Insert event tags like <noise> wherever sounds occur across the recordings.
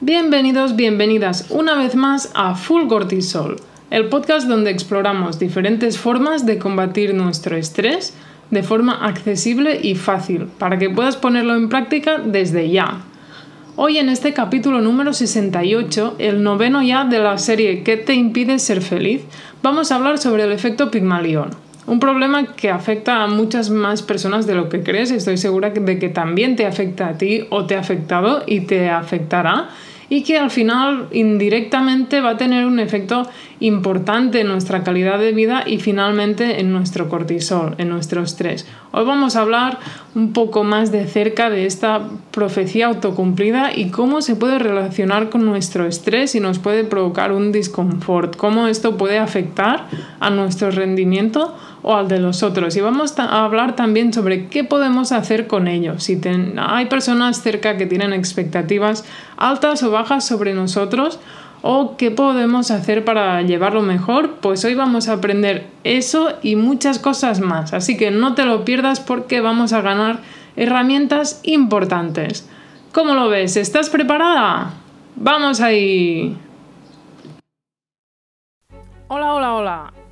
Bienvenidos, bienvenidas una vez más a Full Cortisol, el podcast donde exploramos diferentes formas de combatir nuestro estrés de forma accesible y fácil, para que puedas ponerlo en práctica desde ya. Hoy en este capítulo número 68, el noveno ya de la serie ¿Qué te impide ser feliz?, vamos a hablar sobre el efecto Pigmalión. Un problema que afecta a muchas más personas de lo que crees. Estoy segura de que también te afecta a ti o te ha afectado y te afectará y que al final indirectamente va a tener un efecto importante en nuestra calidad de vida y finalmente en nuestro cortisol, en nuestro estrés. Hoy vamos a hablar un poco más de cerca de esta profecía autocumplida y cómo se puede relacionar con nuestro estrés y nos puede provocar un disconfort, cómo esto puede afectar a nuestro rendimiento o al de los otros. Y vamos a hablar también sobre qué podemos hacer con ello. Si hay personas cerca que tienen expectativas altas o bajas sobre nosotros, o qué podemos hacer para llevarlo mejor, pues hoy vamos a aprender eso y muchas cosas más. Así que no te lo pierdas porque vamos a ganar herramientas importantes. ¿Cómo lo ves? ¿Estás preparada? ¡Vamos ahí! Hola, hola, hola.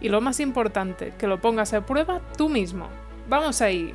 Y lo más importante, que lo pongas a prueba tú mismo. ¡Vamos ahí!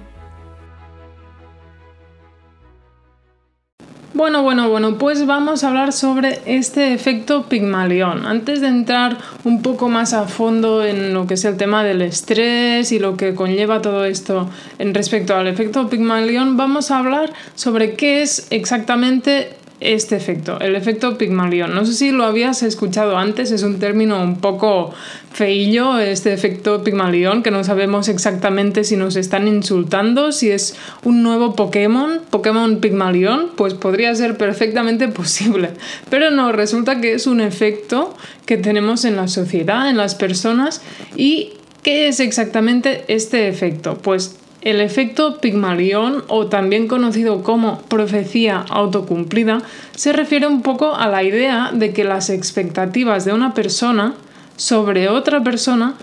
Bueno, bueno, bueno, pues vamos a hablar sobre este efecto Pigmalión. Antes de entrar un poco más a fondo en lo que es el tema del estrés y lo que conlleva todo esto en respecto al efecto Pigmalión, vamos a hablar sobre qué es exactamente este efecto, el efecto Pigmalión. No sé si lo habías escuchado antes, es un término un poco feillo, este efecto Pigmalión, que no sabemos exactamente si nos están insultando, si es un nuevo Pokémon, Pokémon Pigmalión, pues podría ser perfectamente <laughs> posible. Pero no, resulta que es un efecto que tenemos en la sociedad, en las personas y ¿Qué es exactamente este efecto? Pues el efecto Pigmalión, o también conocido como profecía autocumplida, se refiere un poco a la idea de que las expectativas de una persona sobre otra persona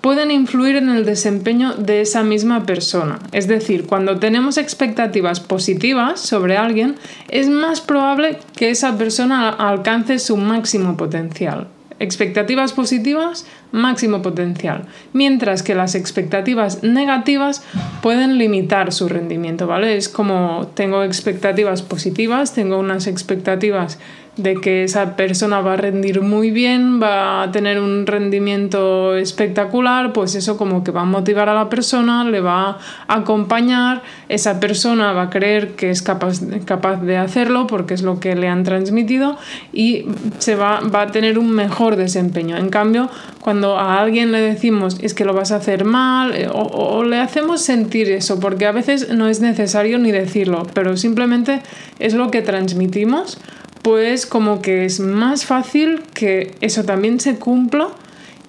pueden influir en el desempeño de esa misma persona. Es decir, cuando tenemos expectativas positivas sobre alguien, es más probable que esa persona alcance su máximo potencial. Expectativas positivas, máximo potencial, mientras que las expectativas negativas pueden limitar su rendimiento, ¿vale? Es como tengo expectativas positivas, tengo unas expectativas de que esa persona va a rendir muy bien, va a tener un rendimiento espectacular, pues eso como que va a motivar a la persona, le va a acompañar, esa persona va a creer que es capaz, de hacerlo porque es lo que le han transmitido y se va a tener un mejor desempeño. En cambio, cuando a alguien le decimos es que lo vas a hacer mal eh, o, o le hacemos sentir eso, porque a veces no es necesario ni decirlo, pero simplemente es lo que transmitimos pues como que es más fácil que eso también se cumpla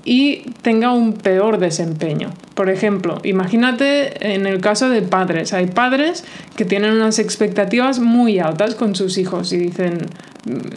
y tenga un peor desempeño. Por ejemplo, imagínate en el caso de padres. Hay padres que tienen unas expectativas muy altas con sus hijos y dicen,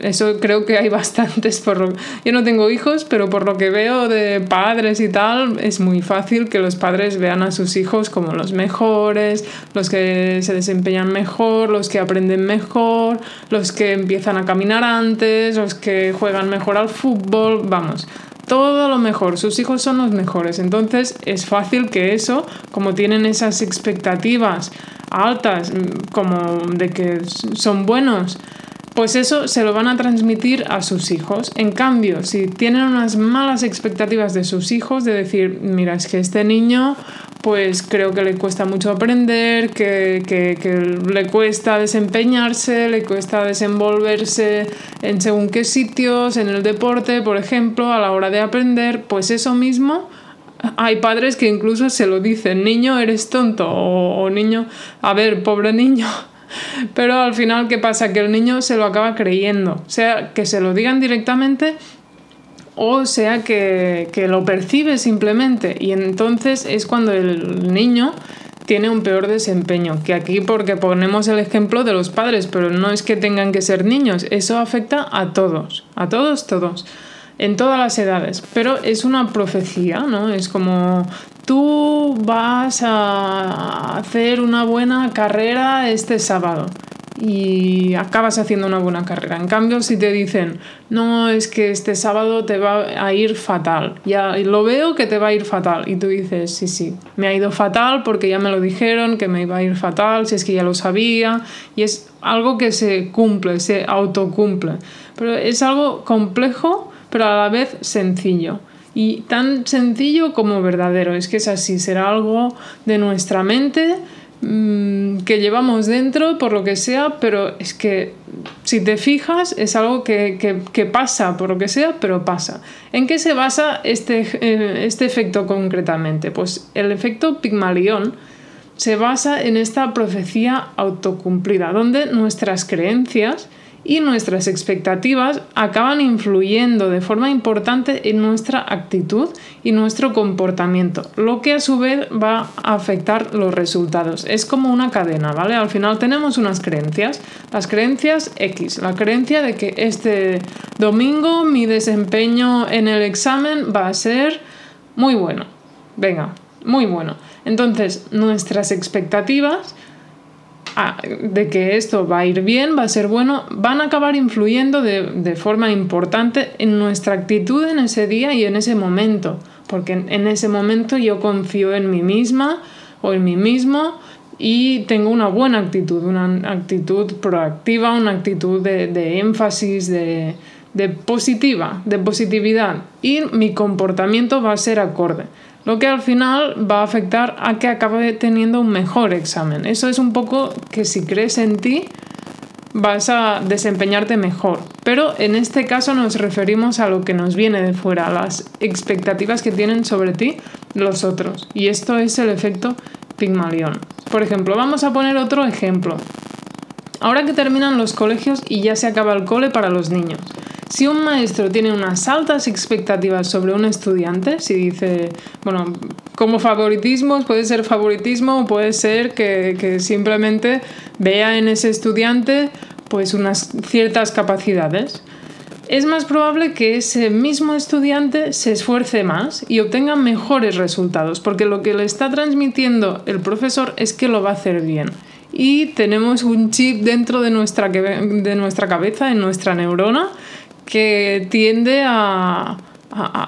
eso creo que hay <laughs> bastantes. Por Yo no tengo hijos, pero por lo que veo de padres y tal, es muy fácil que los padres vean a sus hijos como los mejores, los que se desempeñan mejor, los que aprenden mejor, los que empiezan a caminar antes, los que juegan mejor al fútbol, vamos todo lo mejor, sus hijos son los mejores. Entonces es fácil que eso, como tienen esas expectativas altas, mm, como de que son buenos, pues eso se lo van a transmitir a sus hijos. En cambio, si tienen unas malas expectativas de sus hijos, de decir, mira, es que este niño pues creo que le cuesta mucho aprender, que, le cuesta desempeñarse, le cuesta desenvolverse en según qué sitios, en el deporte, por ejemplo, a la hora de aprender, pues eso mismo hay padres que incluso se lo dicen, niño, eres tonto, o, o, niño, a ver, pobre niño, Pero al final, ¿qué pasa? Que el niño se lo acaba creyendo. Sea que se lo digan directamente o sea que, que lo percibe simplemente. Y entonces es cuando el niño tiene un peor desempeño. Que aquí porque ponemos el ejemplo de los padres, pero no es que tengan que ser niños, eso afecta a todos, a todos, todos, en todas las edades. Pero es una profecía, ¿no? Es como tú vas a hacer una buena carrera este sábado y acabas haciendo una buena carrera. En cambio, si te dicen, no, es que este sábado te va a ir fatal, ya lo veo que te va a ir fatal, y tú dices, sí, sí, me ha ido fatal porque ya me lo dijeron que me iba a ir fatal, si es que ya lo sabía, y es algo que se cumple, se autocumple. Pero es algo complejo, pero a la vez sencillo. Y tan sencillo como verdadero, es que es así, será algo de nuestra mente Mm, que llevamos dentro por lo que sea, pero es que si te fijas es algo que, pasa por lo que sea, pero pasa. ¿En qué se basa este, eh, este efecto concretamente? Pues el efecto Pigmalión se basa en esta profecía autocumplida, donde nuestras creencias y nuestras expectativas acaban influyendo de forma importante en nuestra actitud y nuestro comportamiento, lo que a su vez va a afectar los resultados. Es como una cadena, ¿vale? Al final tenemos unas creencias, las creencias X, la creencia de que este domingo mi desempeño en el examen va a ser muy bueno. Venga, muy bueno. Entonces, nuestras expectativas de que esto va a ir bien, va a ser bueno, van a acabar influyendo de, forma importante en nuestra actitud en ese día y en ese momento. Porque en, ese momento yo confío en mí misma o en mí mismo y tengo una buena actitud, una actitud proactiva, una actitud de, de énfasis, de, de positiva, de positividad y mi comportamiento va a ser acorde lo que al final va a afectar a que acabe teniendo un mejor examen. Eso es un poco que si crees en ti vas a desempeñarte mejor. Pero en este caso nos referimos a lo que nos viene de fuera, a las expectativas que tienen sobre ti los otros. Y esto es el efecto Pigmalión. Por ejemplo, vamos a poner otro ejemplo. Ahora que terminan los colegios y ya se acaba el cole para los niños. Si un maestro tiene unas altas expectativas sobre un estudiante, si dice, bueno, como favoritismos, puede ser favoritismo o puede ser que, que simplemente vea en ese estudiante pues unas ciertas capacidades es más probable que ese mismo estudiante se esfuerce más y obtenga mejores resultados, porque lo que le está transmitiendo el profesor es que lo va a hacer bien. Y tenemos un chip dentro de nuestra, de nuestra cabeza, en nuestra neurona, que tiende a,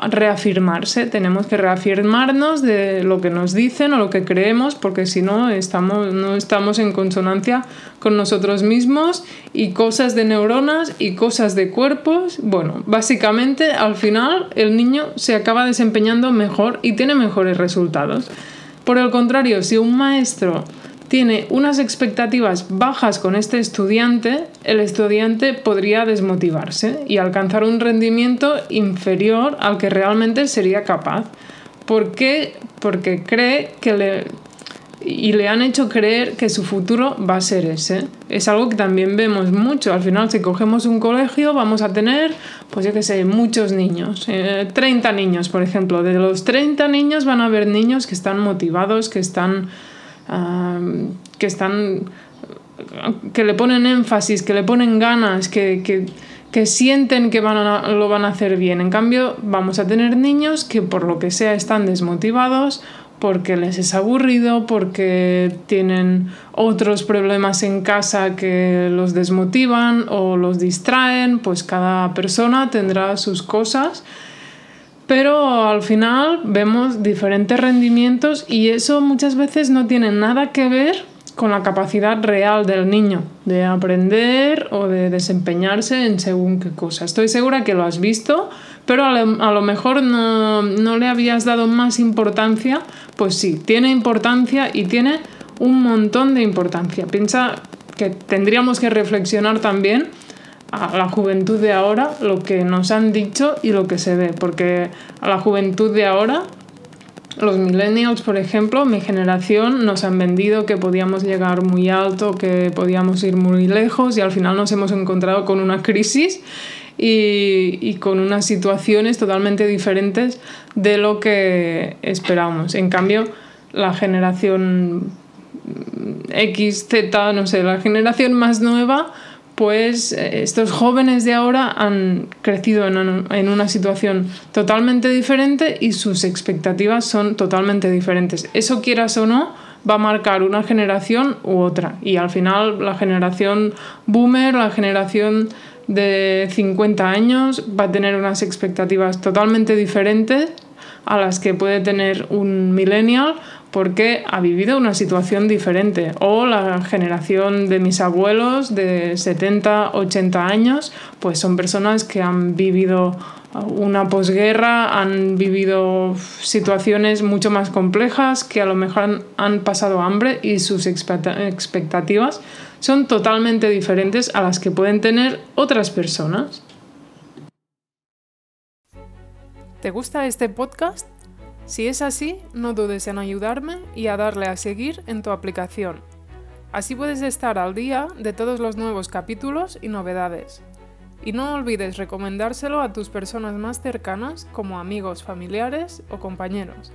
reafirmarse. Tenemos que reafirmarnos de lo que nos dicen o lo que creemos, porque si no estamos, no estamos en consonancia con nosotros mismos y cosas de neuronas y cosas de cuerpos. Bueno, básicamente al final el niño se acaba desempeñando mejor y tiene mejores resultados. Por el contrario, si un maestro tiene unas expectativas bajas con este estudiante, el estudiante podría desmotivarse y alcanzar un rendimiento inferior al que realmente sería capaz. ¿Por qué? Porque cree que le... y le han hecho creer que su futuro va a ser ese. Es algo que también vemos mucho. Al final, si cogemos un colegio, vamos a tener, pues yo qué sé, muchos niños. 30 eh, niños, por ejemplo. De los 30 niños van a haber niños que están motivados, que están que están que le ponen énfasis, que le ponen ganas, que, que, sienten que van lo van a hacer bien. En cambio, vamos a tener niños que por lo que sea están desmotivados porque les es aburrido, porque tienen otros problemas en casa que los desmotivan o los distraen, pues cada persona tendrá sus cosas pero al final vemos diferentes rendimientos y eso muchas veces no tiene nada que ver con la capacidad real del niño de aprender o de desempeñarse en según qué cosa. Estoy segura que lo has visto, pero a lo, mejor no, no, le habías dado más importancia. Pues sí, tiene importancia y tiene un montón de importancia. Piensa que tendríamos que reflexionar también a la juventud de ahora lo que nos han dicho y lo que se ve, porque a la juventud de ahora los millennials, por ejemplo, mi generación, nos han vendido que podíamos llegar muy alto, que podíamos ir muy lejos y al final nos hemos encontrado con una crisis y, y, con unas situaciones totalmente diferentes de lo que esperábamos. En cambio, la generación X, Z, no sé, la generación más nueva, pues estos jóvenes de ahora han crecido en una situación totalmente diferente y sus expectativas son totalmente diferentes. Eso quieras o no, va a marcar una generación u otra. Y al final la generación boomer, la generación de 50 años, va a tener unas expectativas totalmente diferentes a las que puede tener un millennial porque ha vivido una situación diferente. O la generación de mis abuelos de 70, 80 años, pues son personas que han vivido una posguerra, han vivido situaciones mucho más complejas, que a lo mejor han pasado hambre y sus expectativas son totalmente diferentes a las que pueden tener otras personas. ¿Te gusta este podcast? Si es así, no dudes en ayudarme y a darle a seguir en tu aplicación. Así puedes estar al día de todos los nuevos capítulos y novedades. Y no olvides recomendárselo a tus personas más cercanas como amigos, familiares o compañeros.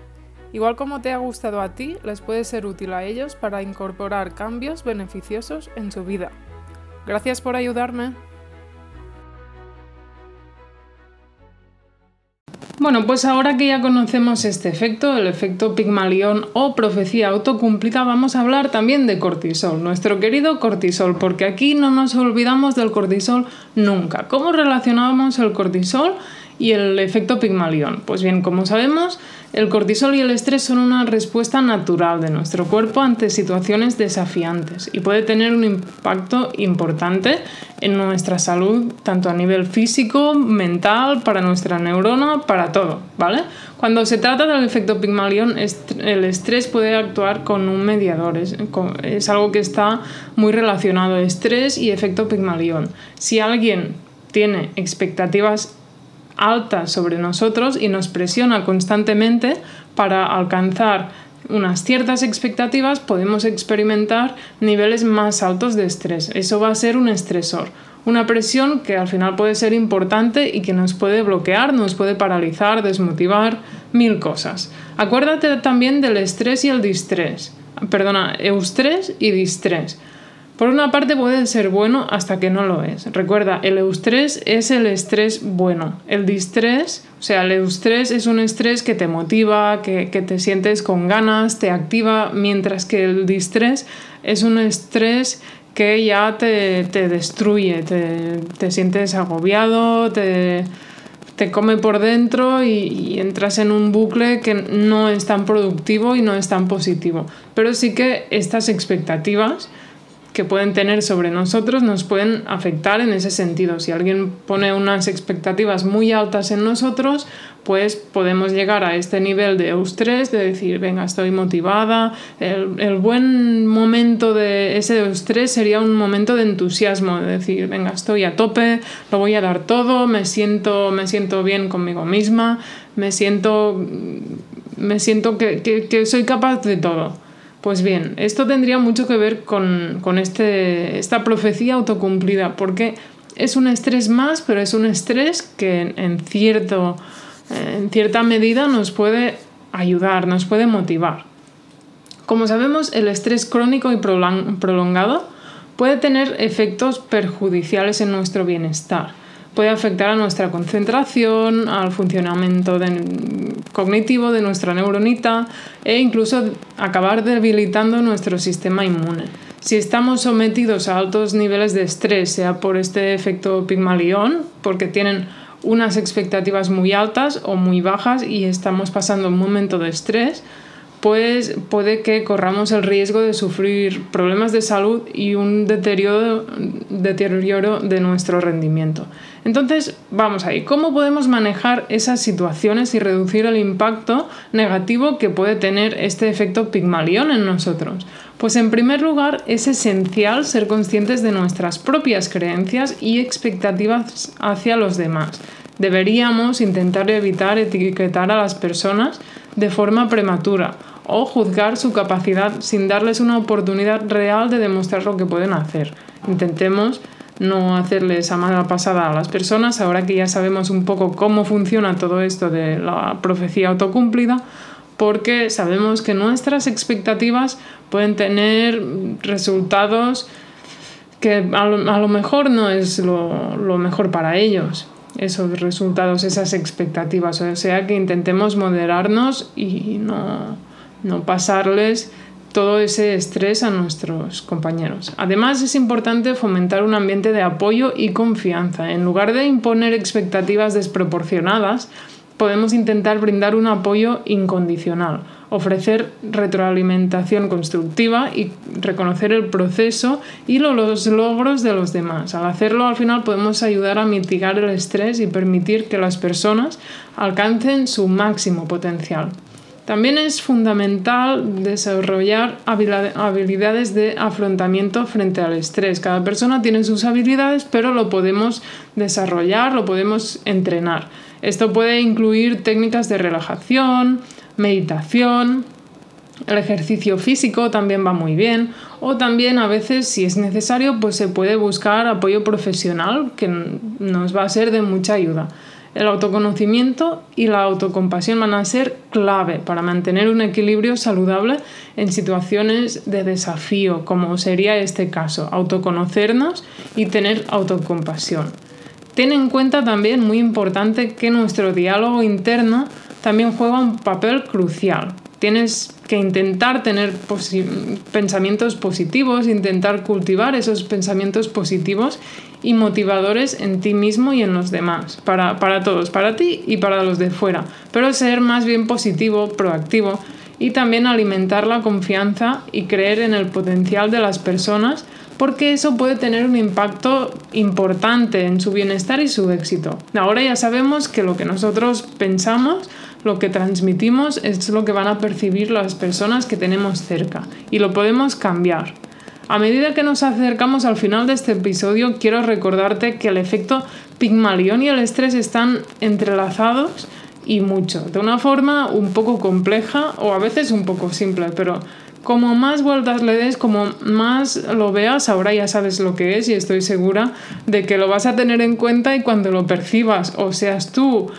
Igual como te ha gustado a ti, les puede ser útil a ellos para incorporar cambios beneficiosos en su vida. Gracias por ayudarme. Bueno, pues ahora que ya conocemos este efecto, el efecto Pigmalión o profecía autocumplida, vamos a hablar también de cortisol, nuestro querido cortisol, porque aquí no nos olvidamos del cortisol nunca. ¿Cómo relacionamos el cortisol y el efecto Pigmalión? Pues bien, como sabemos, el cortisol y el estrés son una respuesta natural de nuestro cuerpo ante situaciones desafiantes y puede tener un impacto importante en nuestra salud, tanto a nivel físico, mental, para nuestra neurona, para todo, ¿vale? Cuando se trata del efecto Pigmalión, el estrés puede actuar con un mediador, es, es algo que está muy relacionado, estrés y efecto Pigmalión. Si alguien tiene expectativas alta sobre nosotros y nos presiona constantemente para alcanzar unas ciertas expectativas, podemos experimentar niveles más altos de estrés. Eso va a ser un estresor, una presión que al final puede ser importante y que nos puede bloquear, nos puede paralizar, desmotivar, mil cosas. Acuérdate también del estrés y el distrés. Perdona, eustrés y distrés. Por una parte puede ser bueno hasta que no lo es. Recuerda, el eustrés es el estrés bueno. El distrés, o sea, el eustrés es un estrés que te motiva, que, te sientes con ganas, te activa, mientras que el distrés es un estrés que ya te, destruye, te, sientes agobiado, te, come por dentro y, entras en un bucle que no es tan productivo y no es tan positivo. Pero sí que estas expectativas que pueden tener sobre nosotros nos pueden afectar en ese sentido. Si alguien pone unas expectativas muy altas en nosotros, pues podemos llegar a este nivel de eustrés, de decir, venga, estoy motivada. El, buen momento de ese eustrés sería un momento de entusiasmo, de decir, venga, estoy a tope, lo voy a dar todo, me siento, me siento bien conmigo misma, me siento, me siento que, que soy capaz de todo. Pues bien, esto tendría mucho que ver con, este, esta profecía autocumplida, porque es un estrés más, pero es un estrés que en, cierto, en cierta medida nos puede ayudar, nos puede motivar. Como sabemos, el estrés crónico y prolongado puede tener efectos perjudiciales en nuestro bienestar puede afectar a nuestra concentración, al funcionamiento cognitivo de nuestra neuronita e incluso acabar debilitando nuestro sistema inmune. Si estamos sometidos a altos niveles de estrés, sea por este efecto Pigmalión, porque tienen unas expectativas muy altas o muy bajas y estamos pasando un momento de estrés, pues puede que corramos el riesgo de sufrir problemas de salud y un deterioro, deterioro de nuestro rendimiento. Entonces, vamos ahí, ¿cómo podemos manejar esas situaciones y reducir el impacto negativo que puede tener este efecto Pigmalión en nosotros? Pues en primer lugar, es esencial ser conscientes de nuestras propias creencias y expectativas hacia los demás. Deberíamos intentar evitar etiquetar a las personas de forma prematura o juzgar su capacidad sin darles una oportunidad real de demostrar lo que pueden hacer. Intentemos no hacerles a mala pasada a las personas, ahora que ya sabemos un poco cómo funciona todo esto de la profecía autocumplida, porque sabemos que nuestras expectativas pueden tener resultados que a lo, mejor no es lo, lo mejor para ellos esos resultados, esas expectativas. O sea que intentemos moderarnos y no, no pasarles todo ese estrés a nuestros compañeros. Además es importante fomentar un ambiente de apoyo y confianza. En lugar de imponer expectativas desproporcionadas, podemos intentar brindar un apoyo incondicional, ofrecer retroalimentación constructiva y reconocer el proceso y los logros de los demás. Al hacerlo, al final podemos ayudar a mitigar el estrés y permitir que las personas alcancen su máximo potencial. También es fundamental desarrollar habilidades de afrontamiento frente al estrés. Cada persona tiene sus habilidades, pero lo podemos desarrollar, lo podemos entrenar. Esto puede incluir técnicas de relajación, meditación, el ejercicio físico también va muy bien o también a veces si es necesario pues se puede buscar apoyo profesional que nos va a ser de mucha ayuda. El autoconocimiento y la autocompasión van a ser clave para mantener un equilibrio saludable en situaciones de desafío, como sería este caso, autoconocernos y tener autocompasión. Ten en cuenta también, muy importante, que nuestro diálogo interno también juega un papel crucial. Tienes que intentar tener pensamientos positivos, intentar cultivar esos pensamientos positivos y motivadores en ti mismo y en los demás, para, para todos, para ti y para los de fuera, pero ser más bien positivo, proactivo y también alimentar la confianza y creer en el potencial de las personas porque eso puede tener un impacto importante en su bienestar y su éxito. Ahora ya sabemos que lo que nosotros pensamos, lo que transmitimos es lo que van a percibir las personas que tenemos cerca y lo podemos cambiar. A medida que nos acercamos al final de este episodio, quiero recordarte que el efecto Pigmalión y el estrés están entrelazados y mucho, de una forma un poco compleja o a veces un poco simple, pero como más vueltas le des, como más lo veas, ahora ya sabes lo que es y estoy segura de que lo vas a tener en cuenta y cuando lo percibas o seas tú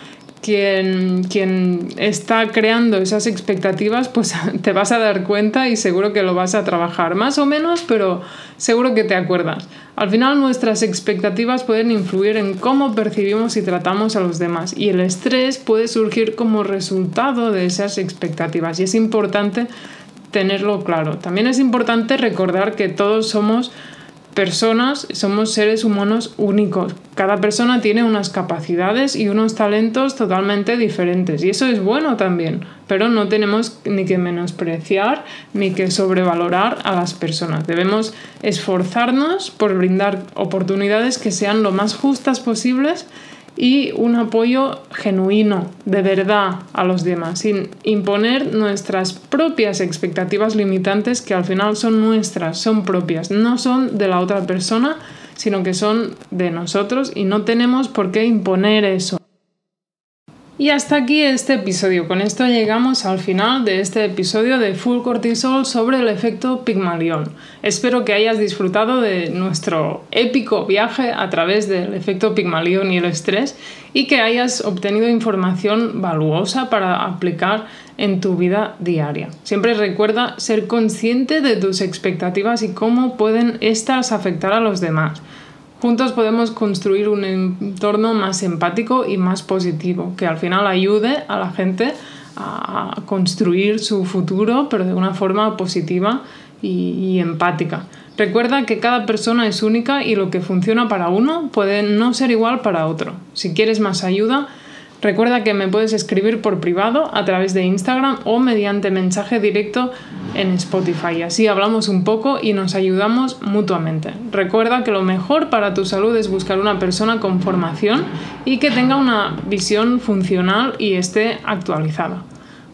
quien, quien está creando esas expectativas, pues <laughs> te vas a dar cuenta y seguro que lo vas a trabajar, más o menos, pero seguro que te acuerdas. Al final nuestras expectativas pueden influir en cómo percibimos y tratamos a los demás y el estrés puede surgir como resultado de esas expectativas y es importante tenerlo claro. También es importante recordar que todos somos personas, somos seres humanos únicos. Cada persona tiene unas capacidades y unos talentos totalmente diferentes y eso es bueno también, pero no tenemos ni que menospreciar ni que sobrevalorar a las personas. Debemos esforzarnos por brindar oportunidades que sean lo más justas posibles y un apoyo genuino, de verdad, a los demás, sin imponer nuestras propias expectativas limitantes que al final son nuestras, son propias, no son de la otra persona, sino que son de nosotros y no tenemos por qué imponer eso. Y hasta aquí este episodio. Con esto llegamos al final de este episodio de Full Cortisol sobre el efecto Pigmalión. Espero que hayas disfrutado de nuestro épico viaje a través del efecto Pigmalión y el estrés y que hayas obtenido información valuosa para aplicar en tu vida diaria. Siempre recuerda ser consciente de tus expectativas y cómo pueden estas afectar a los demás. Juntos podemos construir un entorno más empático y más positivo, que al final ayude a la gente a construir su futuro, pero de una forma positiva y, empática. Recuerda que cada persona es única y lo que funciona para uno puede no ser igual para otro. Si quieres más ayuda, Recuerda que me puedes escribir por privado a través de Instagram o mediante mensaje directo en Spotify. Así hablamos un poco y nos ayudamos mutuamente. Recuerda que lo mejor para tu salud es buscar una persona con formación y que tenga una visión funcional y esté actualizada.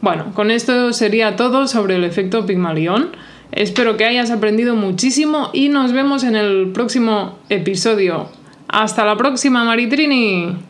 Bueno, con esto sería todo sobre el efecto Pigmalión. Espero que hayas aprendido muchísimo y nos vemos en el próximo episodio. Hasta la próxima, Maritrini.